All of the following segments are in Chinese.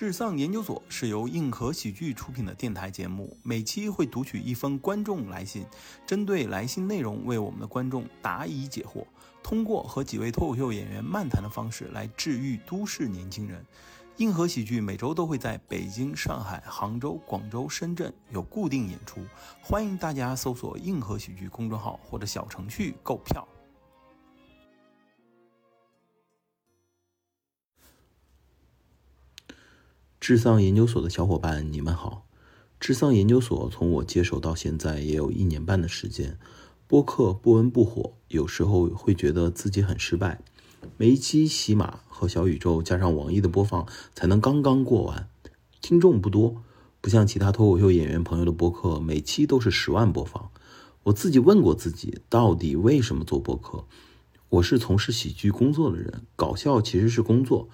智丧研究所是由硬核喜剧出品的电台节目，每期会读取一封观众来信，针对来信内容为我们的观众答疑解惑，通过和几位脱口秀演员漫谈的方式来治愈都市年轻人。硬核喜剧每周都会在北京、上海、杭州、广州、深圳有固定演出，欢迎大家搜索“硬核喜剧”公众号或者小程序购票。智丧研究所的小伙伴，你们好。智丧研究所从我接手到现在也有一年半的时间，播客不温不火，有时候会觉得自己很失败。每一期喜马和小宇宙加上网易的播放才能刚刚过完，听众不多，不像其他脱口秀演员朋友的播客，每期都是十万播放。我自己问过自己，到底为什么做播客？我是从事喜剧工作的人，搞笑其实是工作。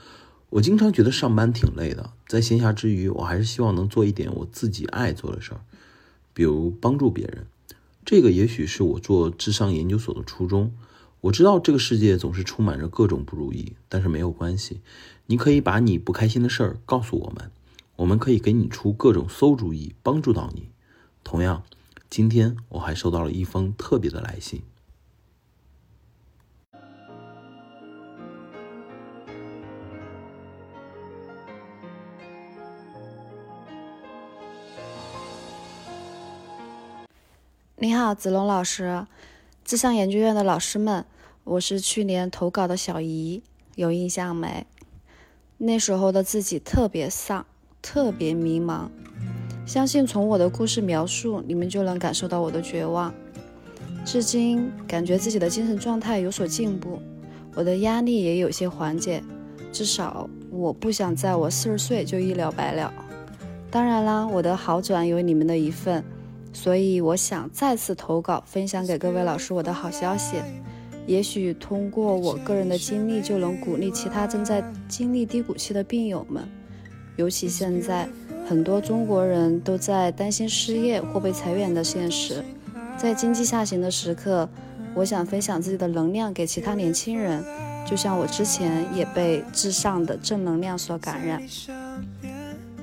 我经常觉得上班挺累的，在闲暇之余，我还是希望能做一点我自己爱做的事儿，比如帮助别人。这个也许是我做智商研究所的初衷。我知道这个世界总是充满着各种不如意，但是没有关系，你可以把你不开心的事儿告诉我们，我们可以给你出各种馊主意，帮助到你。同样，今天我还收到了一封特别的来信。你好，子龙老师，智商研究院的老师们，我是去年投稿的小姨，有印象没？那时候的自己特别丧，特别迷茫，相信从我的故事描述，你们就能感受到我的绝望。至今感觉自己的精神状态有所进步，我的压力也有些缓解，至少我不想在我四十岁就一了百了。当然啦，我的好转有你们的一份。所以我想再次投稿，分享给各位老师我的好消息。也许通过我个人的经历，就能鼓励其他正在经历低谷期的病友们。尤其现在很多中国人都在担心失业或被裁员的现实，在经济下行的时刻，我想分享自己的能量给其他年轻人，就像我之前也被至上的正能量所感染。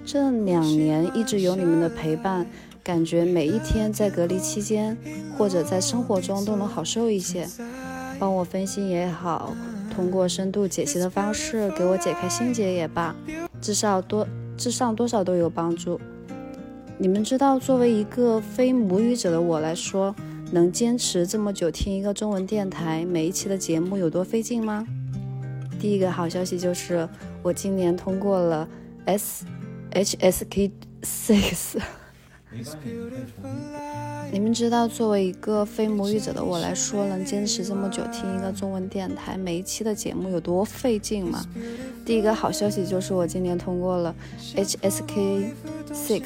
这两年一直有你们的陪伴。感觉每一天在隔离期间，或者在生活中都能好受一些。帮我分析也好，通过深度解析的方式给我解开心结也罢，至少多至上多少都有帮助。你们知道，作为一个非母语者的我来说，能坚持这么久听一个中文电台每一期的节目有多费劲吗？第一个好消息就是，我今年通过了 S H S K Six。你们知道，作为一个非母语者的我来说，能坚持这么久听一个中文电台每一期的节目有多费劲吗？第一个好消息就是我今年通过了 HSK Six，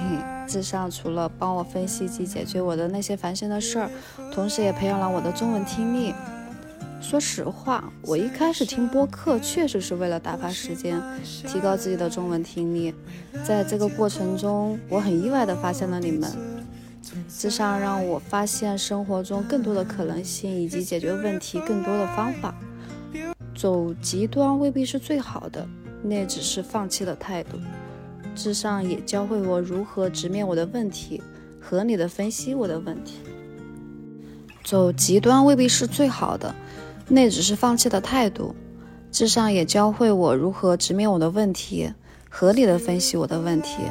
至上除了帮我分析及解决我的那些烦心的事儿，同时也培养了我的中文听力。说实话，我一开始听播客确实是为了打发时间，提高自己的中文听力。在这个过程中，我很意外地发现了你们，至少让我发现生活中更多的可能性以及解决问题更多的方法。走极端未必是最好的，那只是放弃的态度。至上也教会我如何直面我的问题，合理的分析我的问题。走极端未必是最好的。那只是放弃的态度，智商也教会我如何直面我的问题，合理的分析我的问题，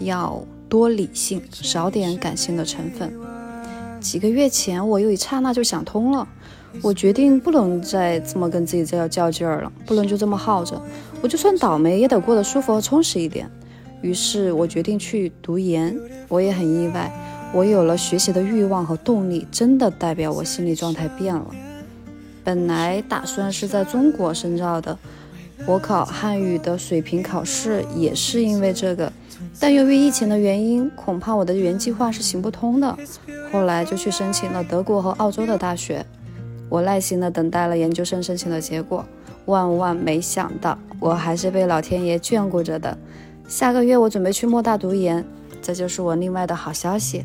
要多理性，少点感性的成分。几个月前，我有一刹那就想通了，我决定不能再这么跟自己这样较劲儿了，不能就这么耗着，我就算倒霉也得过得舒服和充实一点。于是我决定去读研，我也很意外，我有了学习的欲望和动力，真的代表我心理状态变了。本来打算是在中国深造的，我考汉语的水平考试也是因为这个，但由于疫情的原因，恐怕我的原计划是行不通的。后来就去申请了德国和澳洲的大学，我耐心的等待了研究生申请的结果，万万没想到，我还是被老天爷眷顾着的。下个月我准备去莫大读研，这就是我另外的好消息。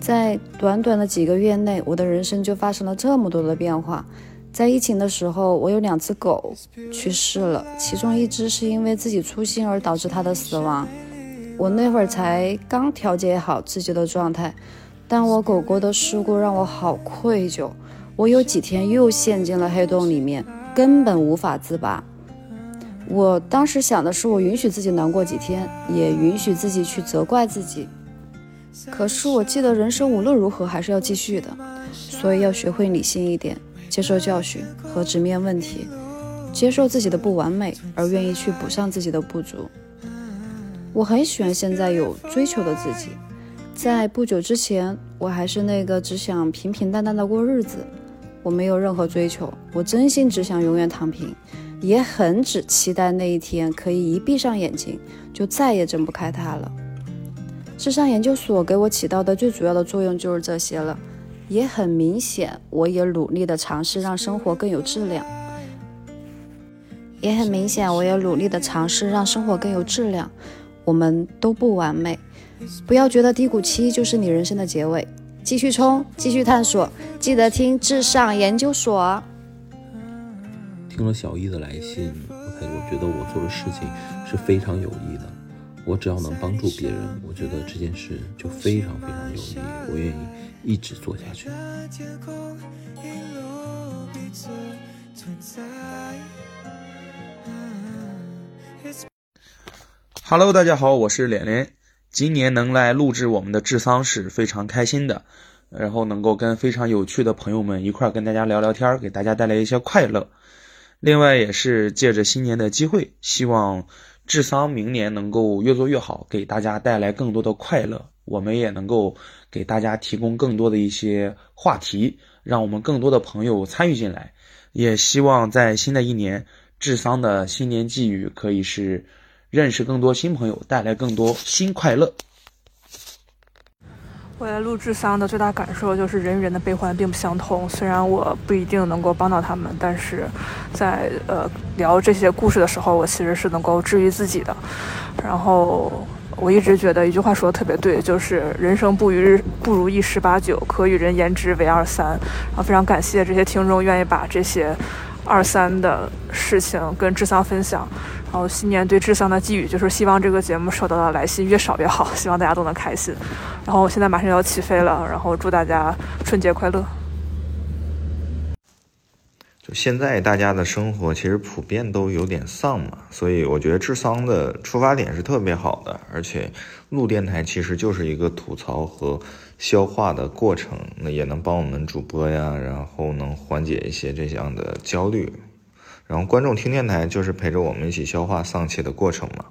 在短短的几个月内，我的人生就发生了这么多的变化。在疫情的时候，我有两只狗去世了，其中一只是因为自己粗心而导致它的死亡。我那会儿才刚调节好自己的状态，但我狗狗的事故让我好愧疚。我有几天又陷进了黑洞里面，根本无法自拔。我当时想的是，我允许自己难过几天，也允许自己去责怪自己。可是我记得人生无论如何还是要继续的，所以要学会理性一点。接受教训和直面问题，接受自己的不完美，而愿意去补上自己的不足。我很喜欢现在有追求的自己。在不久之前，我还是那个只想平平淡淡的过日子。我没有任何追求，我真心只想永远躺平，也很只期待那一天可以一闭上眼睛就再也睁不开它了。智商研究所给我起到的最主要的作用就是这些了。也很明显，我也努力的尝试让生活更有质量。也很明显，我也努力的尝试让生活更有质量。我们都不完美，不要觉得低谷期就是你人生的结尾，继续冲，继续探索，记得听至上研究所。听了小易的来信，我我觉得我做的事情是非常有益的。我只要能帮助别人，我觉得这件事就非常非常有意义，我愿意。一直做下去。Hello，大家好，我是连连。今年能来录制我们的智商是非常开心的，然后能够跟非常有趣的朋友们一块儿跟大家聊聊天，给大家带来一些快乐。另外，也是借着新年的机会，希望智商明年能够越做越好，给大家带来更多的快乐。我们也能够给大家提供更多的一些话题，让我们更多的朋友参与进来。也希望在新的一年，智商的新年寄语可以是认识更多新朋友，带来更多新快乐。我来录智商的最大感受就是人与人的悲欢并不相通。虽然我不一定能够帮到他们，但是在呃聊这些故事的时候，我其实是能够治愈自己的。然后。我一直觉得一句话说的特别对，就是人生不如不如意十八九，可与人言之为二三。然后非常感谢这些听众愿意把这些二三的事情跟智桑分享。然后新年对智桑的寄语就是希望这个节目收到的来信越少越好，希望大家都能开心。然后我现在马上要起飞了，然后祝大家春节快乐。就现在大家的生活其实普遍都有点丧嘛，所以我觉得智桑的出发点是特别好的，而且录电台其实就是一个吐槽和消化的过程，那也能帮我们主播呀，然后能缓解一些这样的焦虑，然后观众听电台就是陪着我们一起消化丧气的过程嘛。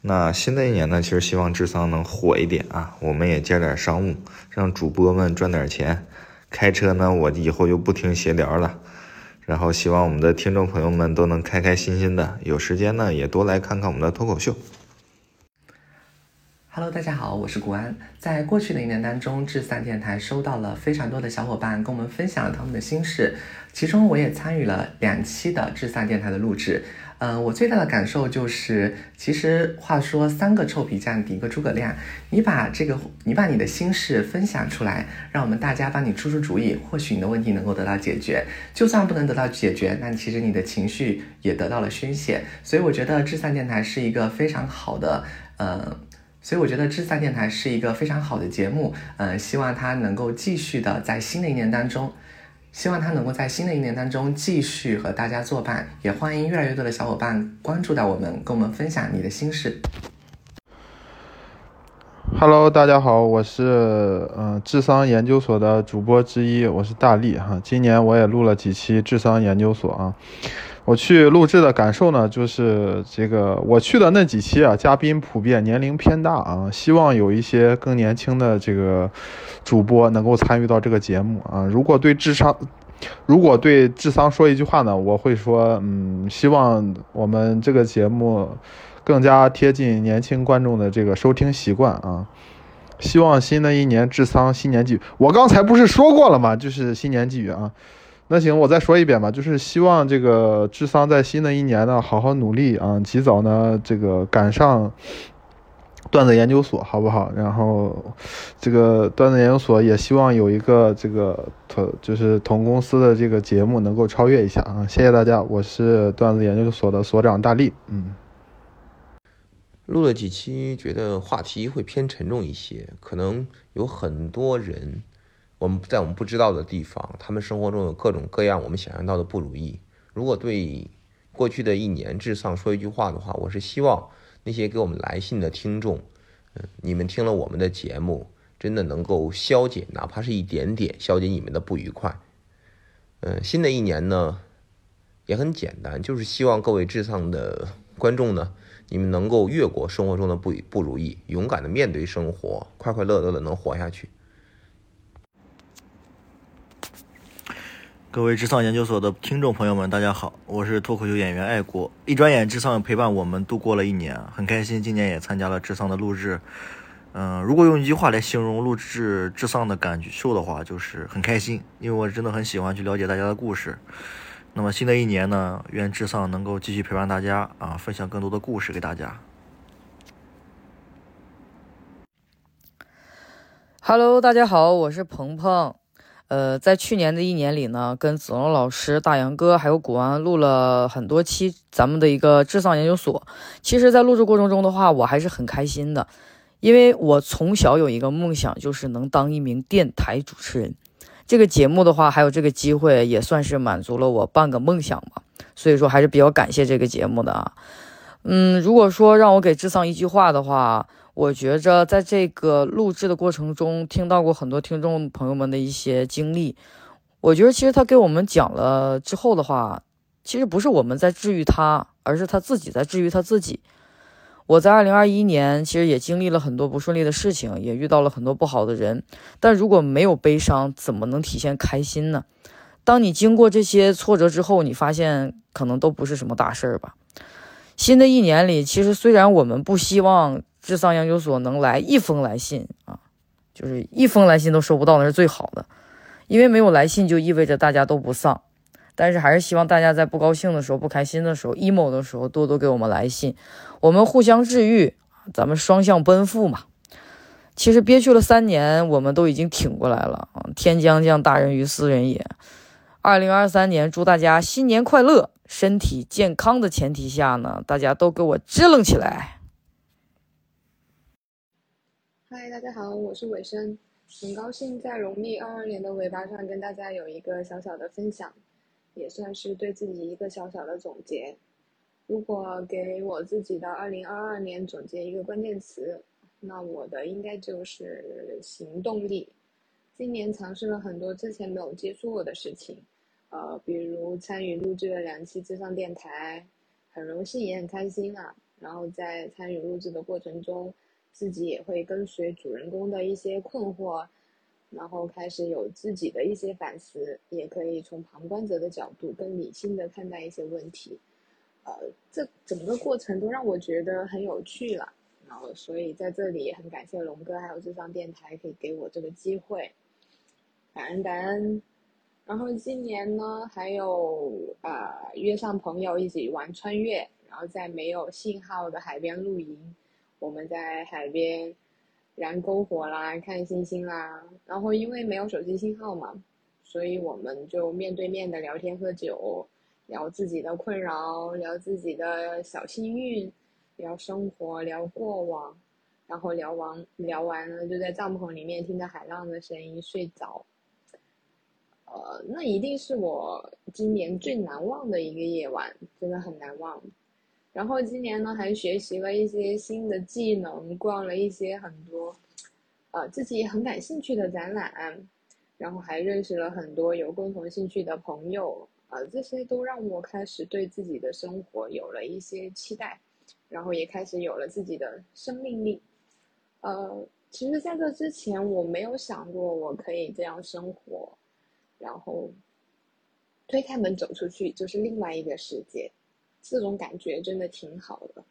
那新的一年呢，其实希望智桑能火一点啊，我们也接点商务，让主播们赚点钱。开车呢，我以后就不听闲聊了。然后希望我们的听众朋友们都能开开心心的，有时间呢也多来看看我们的脱口秀。Hello，大家好，我是古安。在过去的一年当中，智散电台收到了非常多的小伙伴跟我们分享了他们的心事，其中我也参与了两期的智散电台的录制。嗯，我最大的感受就是，其实话说三个臭皮匠顶一个诸葛亮，你把这个，你把你的心事分享出来，让我们大家帮你出出主意，或许你的问题能够得到解决。就算不能得到解决，那其实你的情绪也得到了宣泄。所以我觉得智散电台是一个非常好的，呃，所以我觉得智三电台是一个非常好的节目。嗯，希望它能够继续的在新的一年当中。希望他能够在新的一年当中继续和大家作伴，也欢迎越来越多的小伙伴关注到我们，跟我们分享你的心事。Hello，大家好，我是嗯智商研究所的主播之一，我是大力哈。今年我也录了几期智商研究所啊。我去录制的感受呢，就是这个我去的那几期啊，嘉宾普遍年龄偏大啊，希望有一些更年轻的这个主播能够参与到这个节目啊。如果对智商，如果对智商说一句话呢，我会说，嗯，希望我们这个节目更加贴近年轻观众的这个收听习惯啊。希望新的一年智商新年寄，我刚才不是说过了吗？就是新年寄语啊。那行，我再说一遍吧，就是希望这个智桑在新的一年呢，好好努力啊，及早呢这个赶上段子研究所，好不好？然后这个段子研究所也希望有一个这个同就是同公司的这个节目能够超越一下啊！谢谢大家，我是段子研究所的所长大力，嗯。录了几期，觉得话题会偏沉重一些，可能有很多人，我们在我们不知道的地方，他们生活中有各种各样我们想象到的不如意。如果对过去的一年智丧说一句话的话，我是希望那些给我们来信的听众，嗯，你们听了我们的节目，真的能够消解，哪怕是一点点，消解你们的不愉快。嗯，新的一年呢，也很简单，就是希望各位智丧的观众呢。你们能够越过生活中的不不如意，勇敢的面对生活，快快乐乐的能活下去。各位智丧研究所的听众朋友们，大家好，我是脱口秀演员爱国。一转眼，智丧陪伴我们度过了一年，很开心，今年也参加了智丧的录制。嗯，如果用一句话来形容录制智丧的感受的话，就是很开心，因为我真的很喜欢去了解大家的故事。那么新的一年呢，愿智丧能够继续陪伴大家啊，分享更多的故事给大家。Hello，大家好，我是鹏鹏。呃，在去年的一年里呢，跟子龙老师、大杨哥还有古安录了很多期咱们的一个智丧研究所。其实，在录制过程中的话，我还是很开心的，因为我从小有一个梦想，就是能当一名电台主持人。这个节目的话，还有这个机会，也算是满足了我半个梦想吧。所以说，还是比较感谢这个节目的啊。嗯，如果说让我给智丧一句话的话，我觉着在这个录制的过程中，听到过很多听众朋友们的一些经历。我觉得其实他给我们讲了之后的话，其实不是我们在治愈他，而是他自己在治愈他自己。我在二零二一年其实也经历了很多不顺利的事情，也遇到了很多不好的人。但如果没有悲伤，怎么能体现开心呢？当你经过这些挫折之后，你发现可能都不是什么大事儿吧。新的一年里，其实虽然我们不希望智丧研究所能来一封来信啊，就是一封来信都收不到，那是最好的，因为没有来信就意味着大家都不丧。但是还是希望大家在不高兴的时候、不开心的时候、emo 的时候，多多给我们来信，我们互相治愈，咱们双向奔赴嘛。其实憋屈了三年，我们都已经挺过来了啊！天将降大任于斯人也。二零二三年，祝大家新年快乐，身体健康的前提下呢，大家都给我支棱起来。嗨，大家好，我是伟生，很高兴在农历二二年的尾巴上跟大家有一个小小的分享。也算是对自己一个小小的总结。如果给我自己的二零二二年总结一个关键词，那我的应该就是行动力。今年尝试了很多之前没有接触过的事情，呃，比如参与录制了两期智商电台，很荣幸也很开心啊。然后在参与录制的过程中，自己也会跟随主人公的一些困惑。然后开始有自己的一些反思，也可以从旁观者的角度更理性的看待一些问题，呃，这整个过程都让我觉得很有趣了。然后，所以在这里也很感谢龙哥还有智商电台可以给我这个机会，感恩感恩。然后今年呢，还有啊约上朋友一起玩穿越，然后在没有信号的海边露营，我们在海边。燃篝火啦，看星星啦，然后因为没有手机信号嘛，所以我们就面对面的聊天喝酒，聊自己的困扰，聊自己的小幸运，聊生活，聊过往，然后聊完聊完了就在帐篷里面听着海浪的声音睡着。呃，那一定是我今年最难忘的一个夜晚，真的很难忘。然后今年呢，还学习了一些新的技能，逛了一些很多，呃，自己很感兴趣的展览，然后还认识了很多有共同兴趣的朋友，呃，这些都让我开始对自己的生活有了一些期待，然后也开始有了自己的生命力。呃，其实在这之前，我没有想过我可以这样生活，然后推开门走出去就是另外一个世界。这种感觉真的挺好的，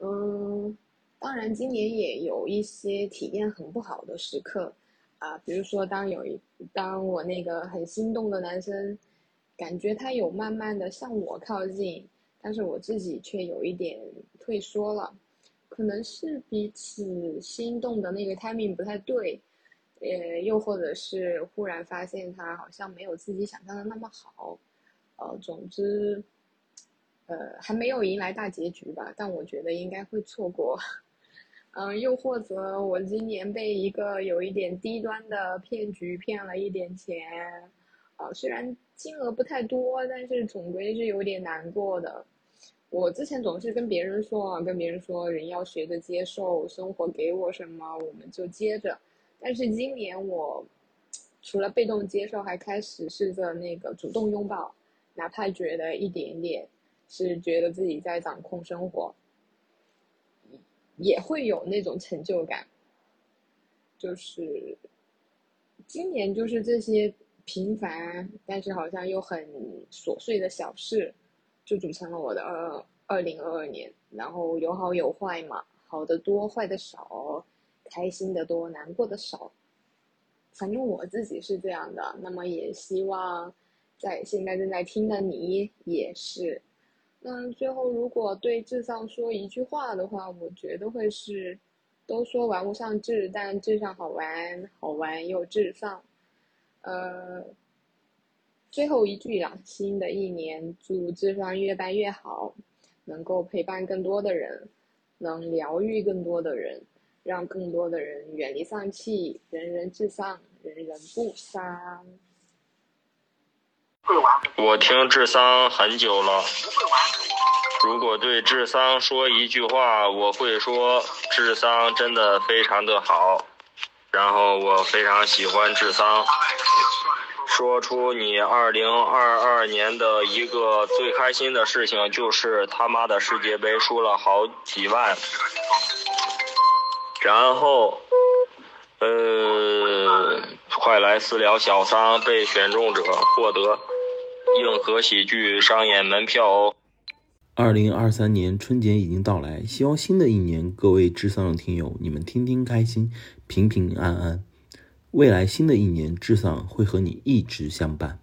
嗯，当然今年也有一些体验很不好的时刻，啊，比如说当有一当我那个很心动的男生，感觉他有慢慢的向我靠近，但是我自己却有一点退缩了，可能是彼此心动的那个 timing 不太对，呃，又或者是忽然发现他好像没有自己想象的那么好，呃，总之，呃，还没有迎来大结局吧，但我觉得应该会错过。嗯，又或者我今年被一个有一点低端的骗局骗了一点钱，啊，虽然金额不太多，但是总归是有点难过的。我之前总是跟别人说啊，跟别人说人要学着接受生活给我什么，我们就接着。但是今年我除了被动接受，还开始试着那个主动拥抱，哪怕觉得一点点是觉得自己在掌控生活。也会有那种成就感，就是今年就是这些平凡，但是好像又很琐碎的小事，就组成了我的二二零二二年。然后有好有坏嘛，好的多，坏的少，开心的多，难过的少。反正我自己是这样的，那么也希望在现在正在听的你也是。那最后，如果对智上说一句话的话，我觉得会是：都说玩物丧志，但智上好玩，好玩又智上。呃，最后一句啊，新的一年祝智商越办越好，能够陪伴更多的人，能疗愈更多的人，让更多的人远离丧气，人人至上，人人不丧。我听智桑很久了。如果对智桑说一句话，我会说智桑真的非常的好。然后我非常喜欢智桑。说出你二零二二年的一个最开心的事情，就是他妈的世界杯输了好几万。然后，呃，快来私聊小桑被选中者获得。硬核喜剧上演门票哦！二零二三年春节已经到来，希望新的一年各位智丧的听友，你们天天开心，平平安安。未来新的一年，智丧会和你一直相伴。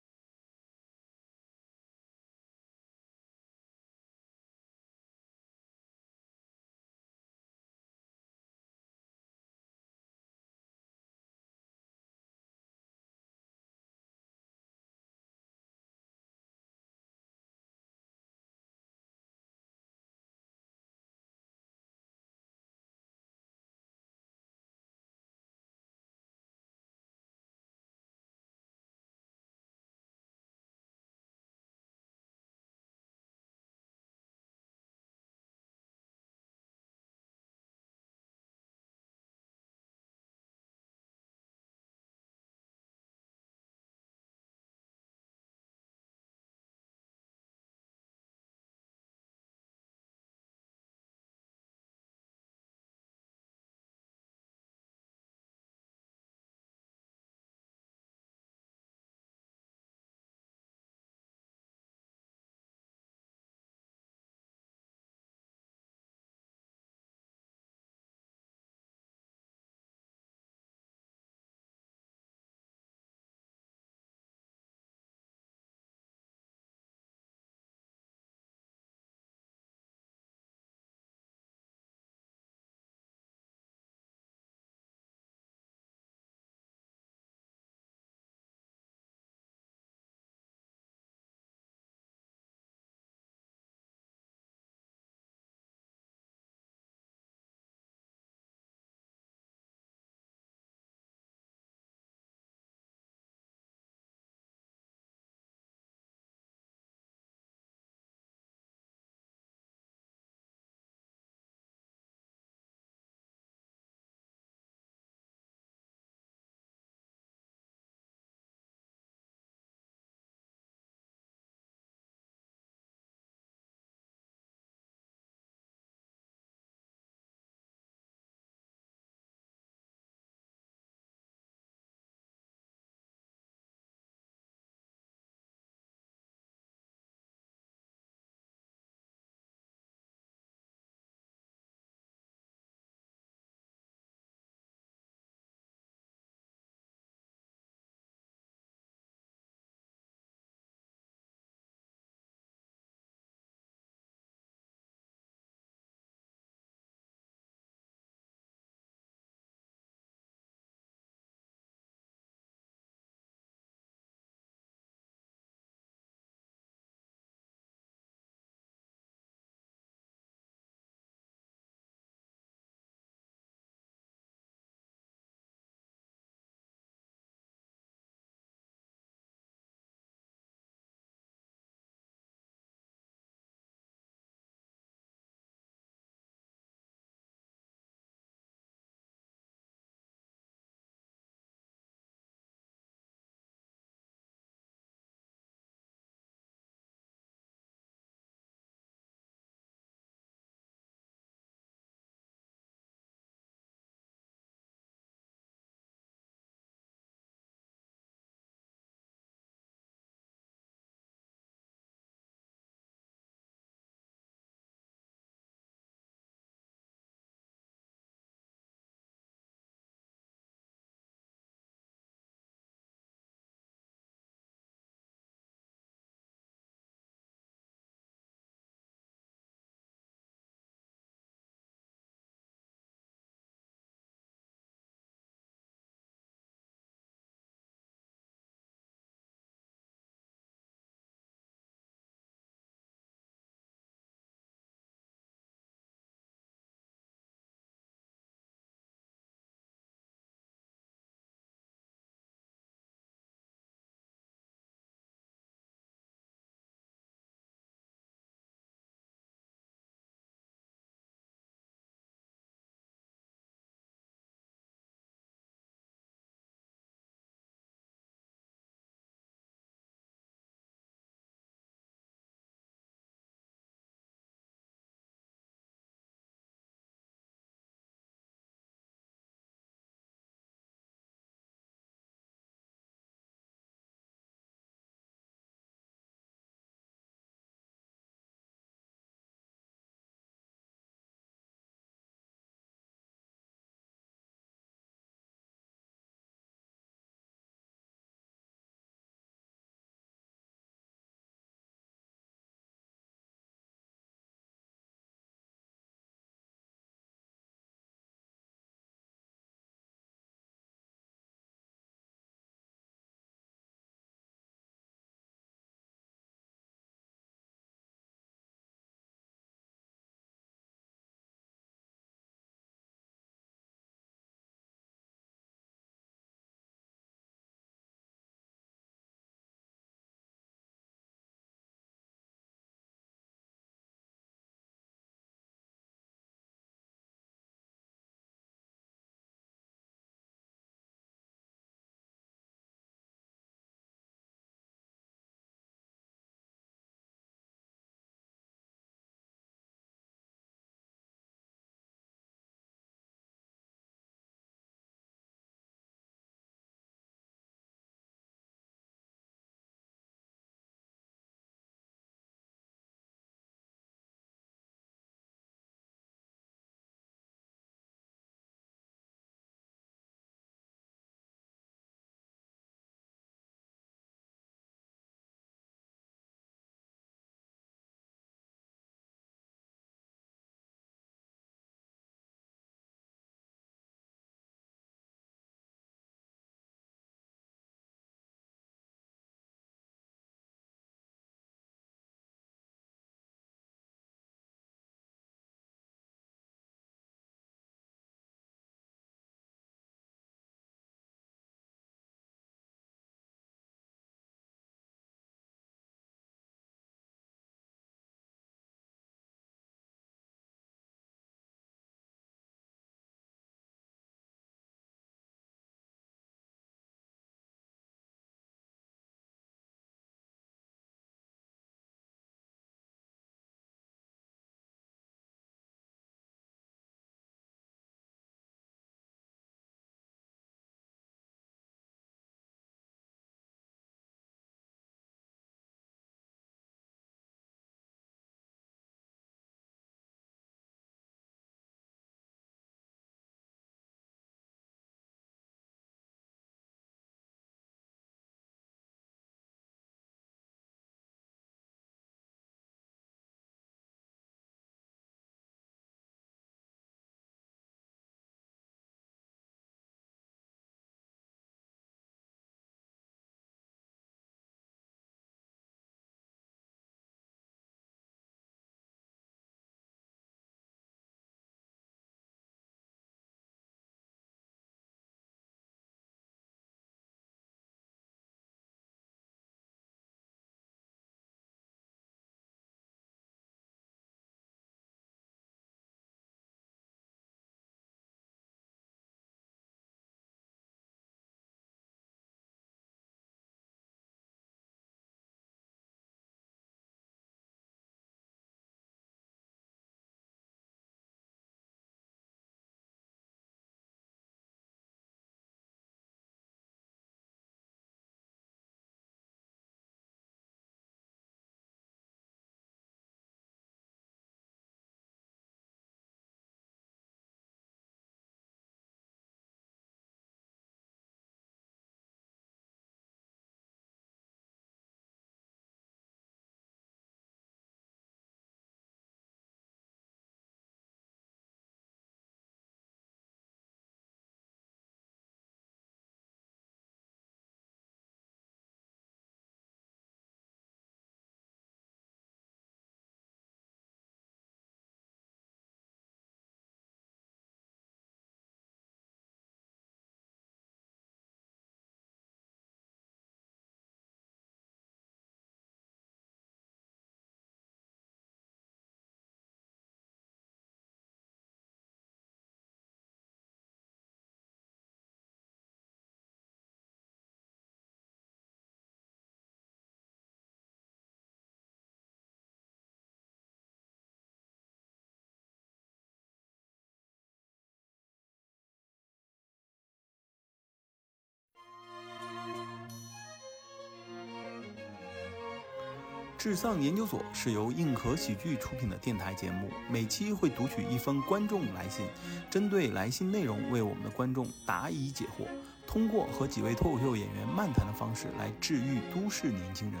智丧研究所是由硬核喜剧出品的电台节目，每期会读取一封观众来信，针对来信内容为我们的观众答疑解惑，通过和几位脱口秀演员漫谈的方式来治愈都市年轻人。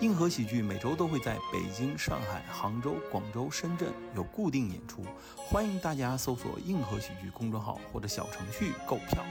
硬核喜剧每周都会在北京、上海、杭州、广州、深圳有固定演出，欢迎大家搜索“硬核喜剧”公众号或者小程序购票。